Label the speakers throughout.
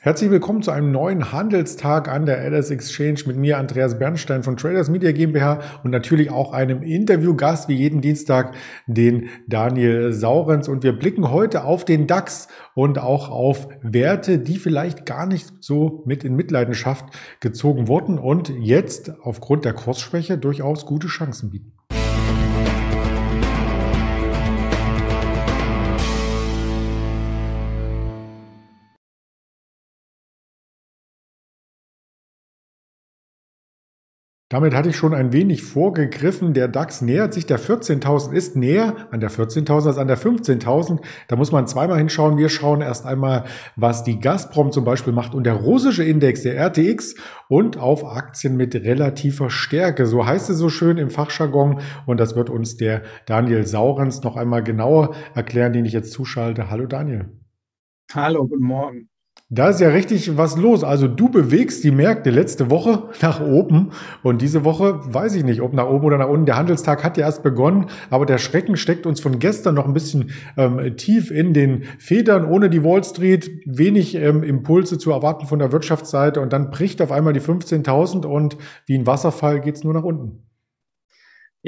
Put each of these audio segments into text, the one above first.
Speaker 1: Herzlich willkommen zu einem neuen Handelstag an der LS Exchange mit mir, Andreas Bernstein von Traders Media GmbH und natürlich auch einem Interviewgast wie jeden Dienstag, den Daniel Saurens. Und wir blicken heute auf den DAX und auch auf Werte, die vielleicht gar nicht so mit in Mitleidenschaft gezogen wurden und jetzt aufgrund der Kursschwäche durchaus gute Chancen bieten. Damit hatte ich schon ein wenig vorgegriffen. Der DAX nähert sich der 14.000, ist näher an der 14.000 als an der 15.000. Da muss man zweimal hinschauen. Wir schauen erst einmal, was die Gazprom zum Beispiel macht und der russische Index, der RTX und auf Aktien mit relativer Stärke. So heißt es so schön im Fachjargon. Und das wird uns der Daniel Saurens noch einmal genauer erklären, den ich jetzt zuschalte. Hallo Daniel.
Speaker 2: Hallo, guten Morgen.
Speaker 1: Da ist ja richtig was los. Also du bewegst die Märkte letzte Woche nach oben und diese Woche weiß ich nicht, ob nach oben oder nach unten. Der Handelstag hat ja erst begonnen, aber der Schrecken steckt uns von gestern noch ein bisschen ähm, tief in den Federn. Ohne die Wall Street wenig ähm, Impulse zu erwarten von der Wirtschaftsseite und dann bricht auf einmal die 15.000 und wie ein Wasserfall geht's nur nach unten.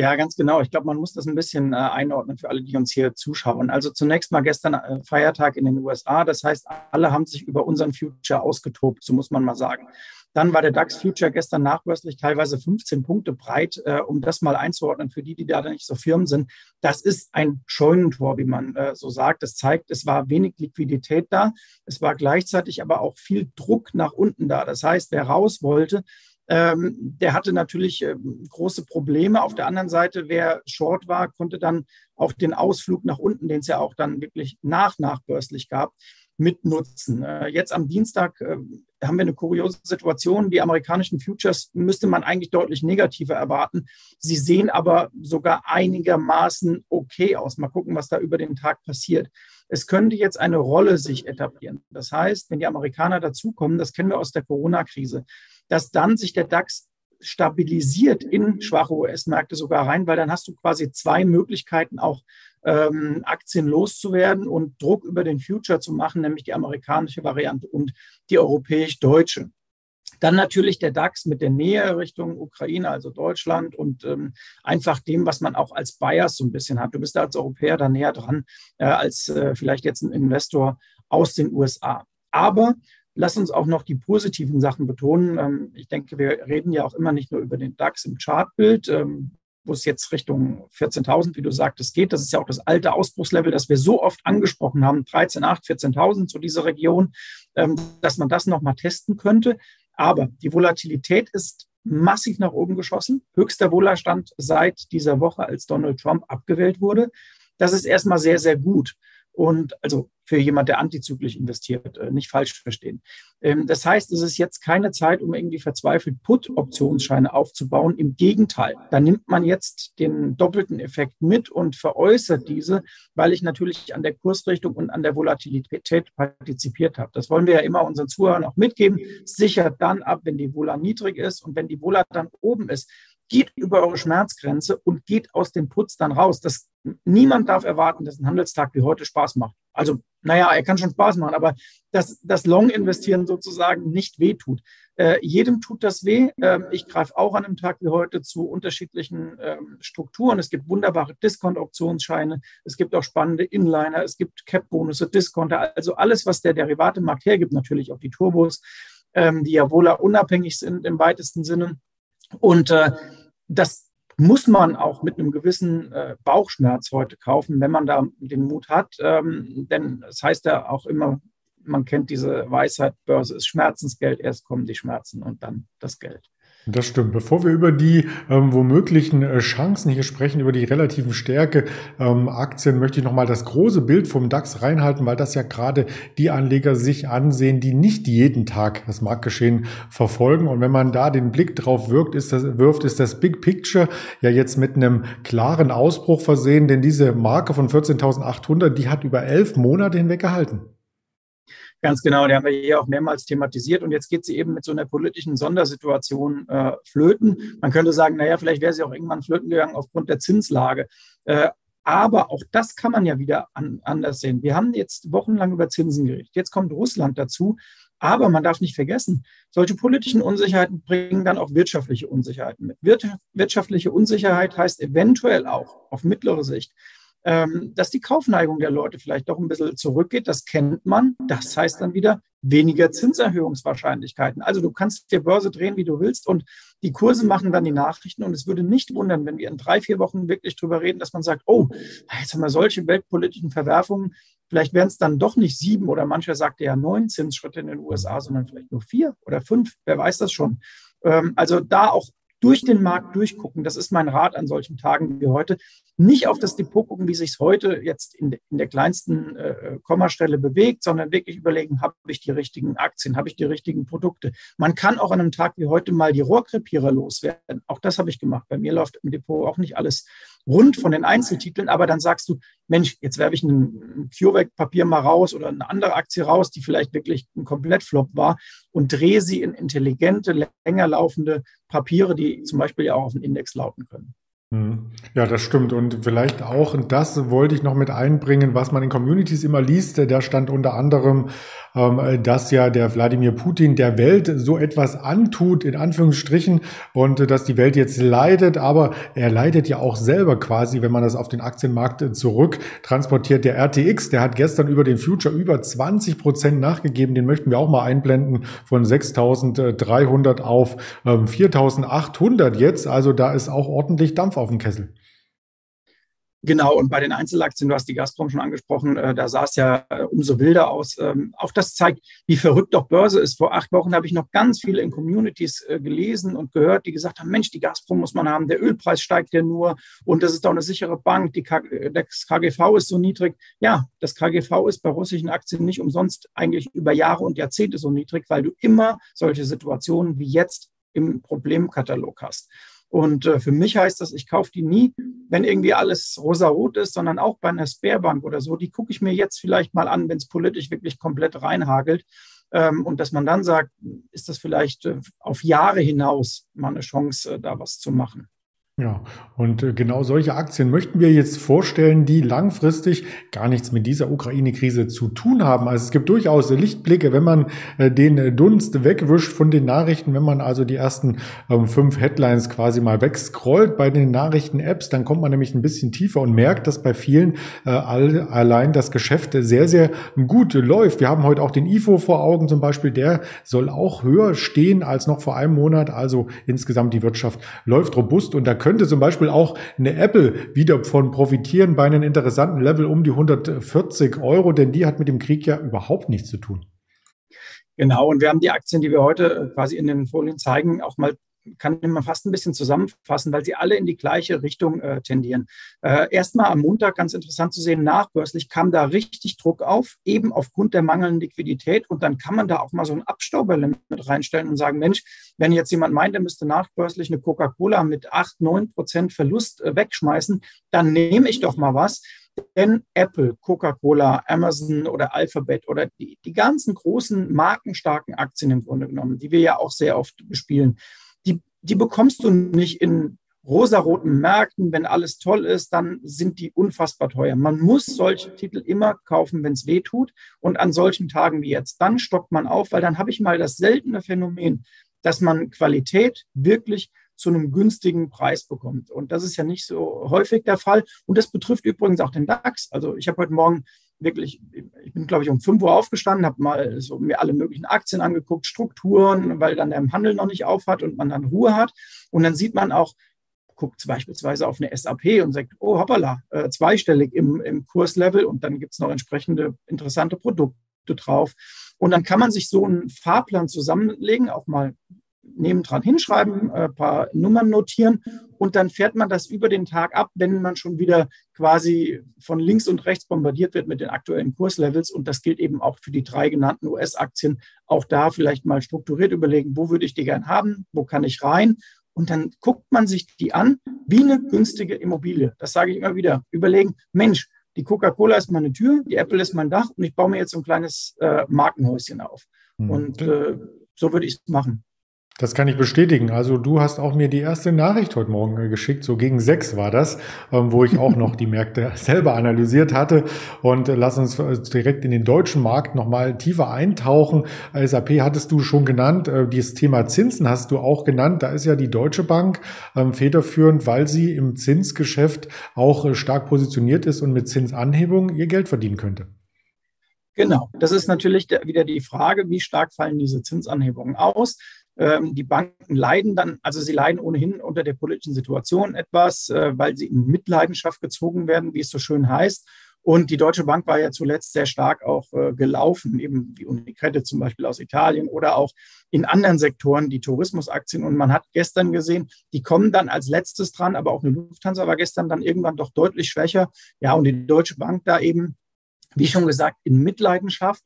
Speaker 2: Ja, ganz genau. Ich glaube, man muss das ein bisschen äh, einordnen für alle, die uns hier zuschauen. Also zunächst mal gestern äh, Feiertag in den USA. Das heißt, alle haben sich über unseren Future ausgetobt, so muss man mal sagen. Dann war der DAX Future gestern nachbörslich teilweise 15 Punkte breit, äh, um das mal einzuordnen für die, die da nicht so firm sind. Das ist ein Scheunentor, wie man äh, so sagt. Das zeigt, es war wenig Liquidität da. Es war gleichzeitig aber auch viel Druck nach unten da. Das heißt, wer raus wollte, ähm, der hatte natürlich äh, große Probleme. Auf der anderen Seite, wer short war, konnte dann auch den Ausflug nach unten, den es ja auch dann wirklich nach nachbörslich gab, mitnutzen. Äh, jetzt am Dienstag äh, haben wir eine kuriose Situation. Die amerikanischen Futures müsste man eigentlich deutlich negativer erwarten. Sie sehen aber sogar einigermaßen okay aus. Mal gucken, was da über den Tag passiert. Es könnte jetzt eine Rolle sich etablieren. Das heißt, wenn die Amerikaner dazukommen, das kennen wir aus der Corona-Krise, dass dann sich der DAX stabilisiert in schwache US-Märkte sogar rein, weil dann hast du quasi zwei Möglichkeiten, auch ähm, Aktien loszuwerden und Druck über den Future zu machen, nämlich die amerikanische Variante und die europäisch-deutsche. Dann natürlich der DAX mit der Nähe Richtung Ukraine, also Deutschland und ähm, einfach dem, was man auch als Bias so ein bisschen hat. Du bist da als Europäer da näher dran äh, als äh, vielleicht jetzt ein Investor aus den USA. Aber Lass uns auch noch die positiven Sachen betonen. Ähm, ich denke, wir reden ja auch immer nicht nur über den DAX im Chartbild, ähm, wo es jetzt Richtung 14.000, wie du sagtest, geht. Das ist ja auch das alte Ausbruchslevel, das wir so oft angesprochen haben, 13.8, 14.000, so diese Region, ähm, dass man das nochmal testen könnte. Aber die Volatilität ist massiv nach oben geschossen. Höchster Wohlerstand seit dieser Woche, als Donald Trump abgewählt wurde. Das ist erstmal sehr, sehr gut. Und also für jemand, der antizyklisch investiert, äh, nicht falsch verstehen. Ähm, das heißt, es ist jetzt keine Zeit, um irgendwie verzweifelt Put-Optionsscheine aufzubauen. Im Gegenteil, da nimmt man jetzt den doppelten Effekt mit und veräußert diese, weil ich natürlich an der Kursrichtung und an der Volatilität partizipiert habe. Das wollen wir ja immer unseren Zuhörern auch mitgeben. Sichert dann ab, wenn die Vola niedrig ist und wenn die Vola dann oben ist, geht über eure Schmerzgrenze und geht aus dem Putz dann raus. Das, niemand darf erwarten, dass ein Handelstag wie heute Spaß macht. Also, naja, er kann schon Spaß machen, aber dass das Long-Investieren sozusagen nicht wehtut. Äh, jedem tut das weh. Ähm, ich greife auch an einem Tag wie heute zu unterschiedlichen ähm, Strukturen. Es gibt wunderbare Discount-Optionsscheine. Es gibt auch spannende Inliner. Es gibt Cap-Bonusse, Discounter. Also alles, was der Derivatemarkt hergibt, natürlich auch die Turbos, ähm, die ja wohl unabhängig sind im weitesten Sinne. Und äh, das muss man auch mit einem gewissen äh, Bauchschmerz heute kaufen, wenn man da den Mut hat. Ähm, denn es das heißt ja auch immer, man kennt diese Weisheit, Börse ist Schmerzensgeld, erst kommen die Schmerzen und dann das Geld.
Speaker 1: Das stimmt. Bevor wir über die ähm, womöglichen äh, Chancen hier sprechen, über die relativen Stärke ähm, Aktien, möchte ich nochmal das große Bild vom DAX reinhalten, weil das ja gerade die Anleger sich ansehen, die nicht jeden Tag das Marktgeschehen verfolgen. Und wenn man da den Blick drauf wirkt, ist das, wirft, ist das Big Picture ja jetzt mit einem klaren Ausbruch versehen, denn diese Marke von 14.800, die hat über elf Monate hinweg gehalten.
Speaker 2: Ganz genau, die haben wir hier auch mehrmals thematisiert und jetzt geht sie eben mit so einer politischen Sondersituation äh, flöten. Man könnte sagen, naja, vielleicht wäre sie auch irgendwann flöten gegangen aufgrund der Zinslage. Äh, aber auch das kann man ja wieder an, anders sehen. Wir haben jetzt wochenlang über Zinsen geredet. Jetzt kommt Russland dazu. Aber man darf nicht vergessen, solche politischen Unsicherheiten bringen dann auch wirtschaftliche Unsicherheiten mit. Wirtschaftliche Unsicherheit heißt eventuell auch auf mittlere Sicht, ähm, dass die Kaufneigung der Leute vielleicht doch ein bisschen zurückgeht. Das kennt man. Das heißt dann wieder weniger Zinserhöhungswahrscheinlichkeiten. Also du kannst dir Börse drehen, wie du willst und die Kurse machen dann die Nachrichten und es würde nicht wundern, wenn wir in drei, vier Wochen wirklich drüber reden, dass man sagt, oh, jetzt haben wir solche weltpolitischen Verwerfungen. Vielleicht wären es dann doch nicht sieben oder mancher sagt ja neun Zinsschritte in den USA, sondern vielleicht nur vier oder fünf. Wer weiß das schon. Ähm, also da auch durch den Markt durchgucken. Das ist mein Rat an solchen Tagen wie heute. Nicht auf das Depot gucken, wie sich es heute jetzt in, in der kleinsten äh, Kommastelle bewegt, sondern wirklich überlegen, habe ich die richtigen Aktien, habe ich die richtigen Produkte. Man kann auch an einem Tag wie heute mal die Rohrkrepierer loswerden. Auch das habe ich gemacht. Bei mir läuft im Depot auch nicht alles rund von den Einzeltiteln, aber dann sagst du, Mensch, jetzt werfe ich ein CureVac-Papier mal raus oder eine andere Aktie raus, die vielleicht wirklich ein Komplettflop war und drehe sie in intelligente, länger laufende Papiere, die zum Beispiel ja auch auf den Index lauten können.
Speaker 1: Hm. Ja, das stimmt. Und vielleicht auch, das wollte ich noch mit einbringen, was man in Communities immer liest. Da stand unter anderem, ähm, dass ja der Wladimir Putin der Welt so etwas antut, in Anführungsstrichen, und dass die Welt jetzt leidet. Aber er leidet ja auch selber quasi, wenn man das auf den Aktienmarkt zurück transportiert. Der RTX, der hat gestern über den Future über 20 Prozent nachgegeben. Den möchten wir auch mal einblenden von 6.300 auf 4.800 ähm, jetzt. Also da ist auch ordentlich Dampf auf dem Kessel.
Speaker 2: Genau, und bei den Einzelaktien, du hast die Gazprom schon angesprochen, äh, da sah es ja äh, umso wilder aus. Ähm, auch das zeigt, wie verrückt doch Börse ist. Vor acht Wochen habe ich noch ganz viele in Communities äh, gelesen und gehört, die gesagt haben, Mensch, die Gazprom muss man haben, der Ölpreis steigt ja nur und das ist doch eine sichere Bank, die K das KGV ist so niedrig. Ja, das KGV ist bei russischen Aktien nicht umsonst eigentlich über Jahre und Jahrzehnte so niedrig, weil du immer solche Situationen wie jetzt im Problemkatalog hast. Und äh, für mich heißt das, ich kaufe die nie, wenn irgendwie alles rosarot ist, sondern auch bei einer Sparebank oder so. Die gucke ich mir jetzt vielleicht mal an, wenn es politisch wirklich komplett reinhagelt. Ähm, und dass man dann sagt, ist das vielleicht äh, auf Jahre hinaus mal eine Chance, äh, da was zu machen.
Speaker 1: Ja, und äh, genau solche Aktien möchten wir jetzt vorstellen, die langfristig gar nichts mit dieser Ukraine-Krise zu tun haben. Also es gibt durchaus Lichtblicke, wenn man äh, den Dunst wegwischt von den Nachrichten, wenn man also die ersten ähm, fünf Headlines quasi mal wegscrollt bei den Nachrichten-Apps, dann kommt man nämlich ein bisschen tiefer und merkt, dass bei vielen äh, allein das Geschäft sehr, sehr gut läuft. Wir haben heute auch den IFO vor Augen zum Beispiel, der soll auch höher stehen als noch vor einem Monat. Also insgesamt die Wirtschaft läuft robust und da können könnte zum Beispiel auch eine Apple wieder von profitieren bei einem interessanten Level um die 140 Euro, denn die hat mit dem Krieg ja überhaupt nichts zu tun.
Speaker 2: Genau, und wir haben die Aktien, die wir heute quasi in den Folien zeigen, auch mal kann man fast ein bisschen zusammenfassen, weil sie alle in die gleiche Richtung äh, tendieren. Äh, Erstmal am Montag ganz interessant zu sehen, nachbörslich kam da richtig Druck auf, eben aufgrund der mangelnden Liquidität. Und dann kann man da auch mal so ein Abstauberlimit reinstellen und sagen, Mensch, wenn jetzt jemand meint, er müsste nachbörslich eine Coca-Cola mit 8, 9 Prozent Verlust äh, wegschmeißen, dann nehme ich doch mal was. Denn Apple, Coca-Cola, Amazon oder Alphabet oder die, die ganzen großen markenstarken Aktien im Grunde genommen, die wir ja auch sehr oft bespielen, die bekommst du nicht in rosaroten Märkten, wenn alles toll ist, dann sind die unfassbar teuer. Man muss solche Titel immer kaufen, wenn es weh tut. Und an solchen Tagen wie jetzt, dann stockt man auf, weil dann habe ich mal das seltene Phänomen, dass man Qualität wirklich zu einem günstigen Preis bekommt. Und das ist ja nicht so häufig der Fall. Und das betrifft übrigens auch den DAX. Also ich habe heute Morgen wirklich, ich bin, glaube ich, um 5 Uhr aufgestanden, habe mal so mir alle möglichen Aktien angeguckt, Strukturen, weil dann der Handel noch nicht aufhat und man dann Ruhe hat. Und dann sieht man auch, guckt beispielsweise auf eine SAP und sagt, oh hoppala, äh, zweistellig im, im Kurslevel und dann gibt es noch entsprechende interessante Produkte drauf. Und dann kann man sich so einen Fahrplan zusammenlegen, auch mal nebendran hinschreiben, ein äh, paar Nummern notieren und dann fährt man das über den Tag ab, wenn man schon wieder quasi von links und rechts bombardiert wird mit den aktuellen Kurslevels. Und das gilt eben auch für die drei genannten US-Aktien. Auch da vielleicht mal strukturiert überlegen, wo würde ich die gern haben, wo kann ich rein. Und dann guckt man sich die an wie eine günstige Immobilie. Das sage ich immer wieder. Überlegen, Mensch, die Coca-Cola ist meine Tür, die Apple ist mein Dach und ich baue mir jetzt so ein kleines äh, Markenhäuschen auf. Mhm. Und äh, so würde ich es machen.
Speaker 1: Das kann ich bestätigen. Also du hast auch mir die erste Nachricht heute Morgen äh, geschickt, so gegen sechs war das, ähm, wo ich auch noch die Märkte selber analysiert hatte. Und äh, lass uns äh, direkt in den deutschen Markt nochmal tiefer eintauchen. SAP hattest du schon genannt, dieses Thema Zinsen hast du auch genannt. Da ist ja die Deutsche Bank ähm, federführend, weil sie im Zinsgeschäft auch stark positioniert ist und mit Zinsanhebungen ihr Geld verdienen könnte.
Speaker 2: Genau, das ist natürlich wieder die Frage, wie stark fallen diese Zinsanhebungen aus. Ähm, die Banken leiden dann, also sie leiden ohnehin unter der politischen Situation etwas, äh, weil sie in Mitleidenschaft gezogen werden, wie es so schön heißt. Und die Deutsche Bank war ja zuletzt sehr stark auch äh, gelaufen, eben wie Unicredit zum Beispiel aus Italien oder auch in anderen Sektoren, die Tourismusaktien. Und man hat gestern gesehen, die kommen dann als letztes dran, aber auch eine Lufthansa war gestern dann irgendwann doch deutlich schwächer. Ja, und die Deutsche Bank da eben, wie schon gesagt, in Mitleidenschaft.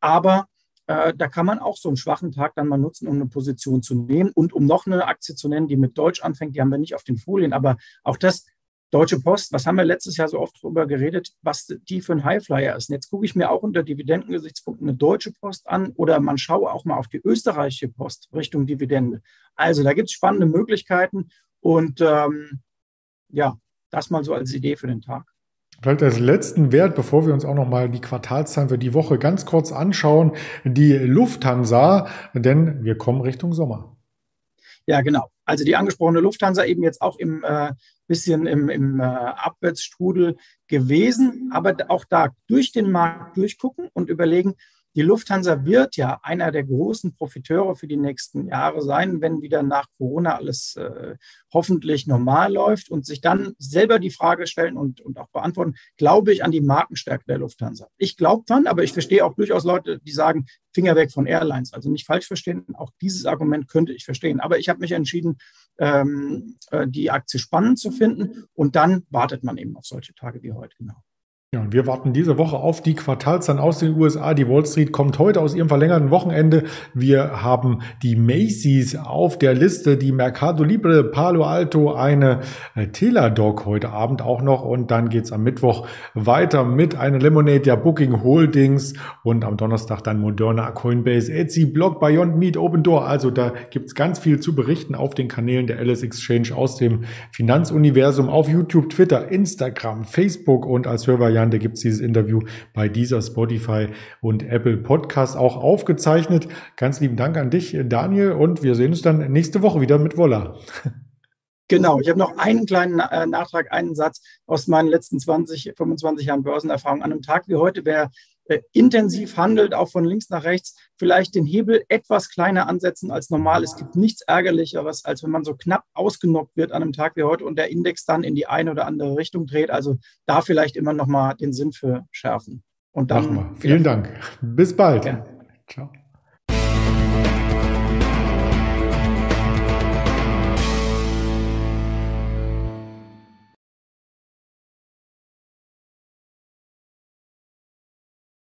Speaker 2: Aber äh, da kann man auch so einen schwachen Tag dann mal nutzen, um eine Position zu nehmen. Und um noch eine Aktie zu nennen, die mit Deutsch anfängt, die haben wir nicht auf den Folien, aber auch das Deutsche Post, was haben wir letztes Jahr so oft drüber geredet, was die für ein Highflyer ist. Und jetzt gucke ich mir auch unter Dividendengesichtspunkten eine Deutsche Post an oder man schaue auch mal auf die österreichische Post Richtung Dividende. Also da gibt es spannende Möglichkeiten und ähm, ja, das mal so als Idee für den Tag.
Speaker 1: Vielleicht als letzten Wert, bevor wir uns auch nochmal die Quartalszahlen für die Woche ganz kurz anschauen, die Lufthansa, denn wir kommen Richtung Sommer.
Speaker 2: Ja, genau. Also die angesprochene Lufthansa eben jetzt auch im äh, bisschen im, im äh, Abwärtsstrudel gewesen, aber auch da durch den Markt durchgucken und überlegen, die Lufthansa wird ja einer der großen Profiteure für die nächsten Jahre sein, wenn wieder nach Corona alles äh, hoffentlich normal läuft und sich dann selber die Frage stellen und, und auch beantworten, glaube ich an die Markenstärke der Lufthansa. Ich glaube dran, aber ich verstehe auch durchaus Leute, die sagen, Finger weg von Airlines. Also nicht falsch verstehen, auch dieses Argument könnte ich verstehen. Aber ich habe mich entschieden, ähm, äh, die Aktie spannend zu finden und dann wartet man eben auf solche Tage wie heute, genau.
Speaker 1: Ja, und wir warten diese Woche auf die Quartalszahlen aus den USA. Die Wall Street kommt heute aus ihrem verlängerten Wochenende. Wir haben die Macy's auf der Liste, die Mercado Libre, Palo Alto, eine äh, Teladoc heute Abend auch noch. Und dann geht's am Mittwoch weiter mit einer Lemonade der Booking Holdings und am Donnerstag dann Moderna, Coinbase, Etsy, Block, Beyond Meat, Open Door. Also da gibt's ganz viel zu berichten auf den Kanälen der Alice Exchange aus dem Finanzuniversum auf YouTube, Twitter, Instagram, Facebook und als Hörer Variante gibt es dieses Interview bei dieser Spotify und Apple Podcast auch aufgezeichnet. Ganz lieben Dank an dich, Daniel, und wir sehen uns dann nächste Woche wieder mit Wolla.
Speaker 2: Genau, ich habe noch einen kleinen äh, Nachtrag, einen Satz aus meinen letzten 20, 25 Jahren Börsenerfahrung. An einem Tag wie heute, äh, intensiv handelt, auch von links nach rechts, vielleicht den Hebel etwas kleiner ansetzen als normal. Es gibt nichts Ärgerlicheres, als wenn man so knapp ausgenockt wird an einem Tag wie heute und der Index dann in die eine oder andere Richtung dreht. Also da vielleicht immer noch mal den Sinn für schärfen.
Speaker 1: Und dann. Vielen Dank. Bis bald. Ja. Ciao.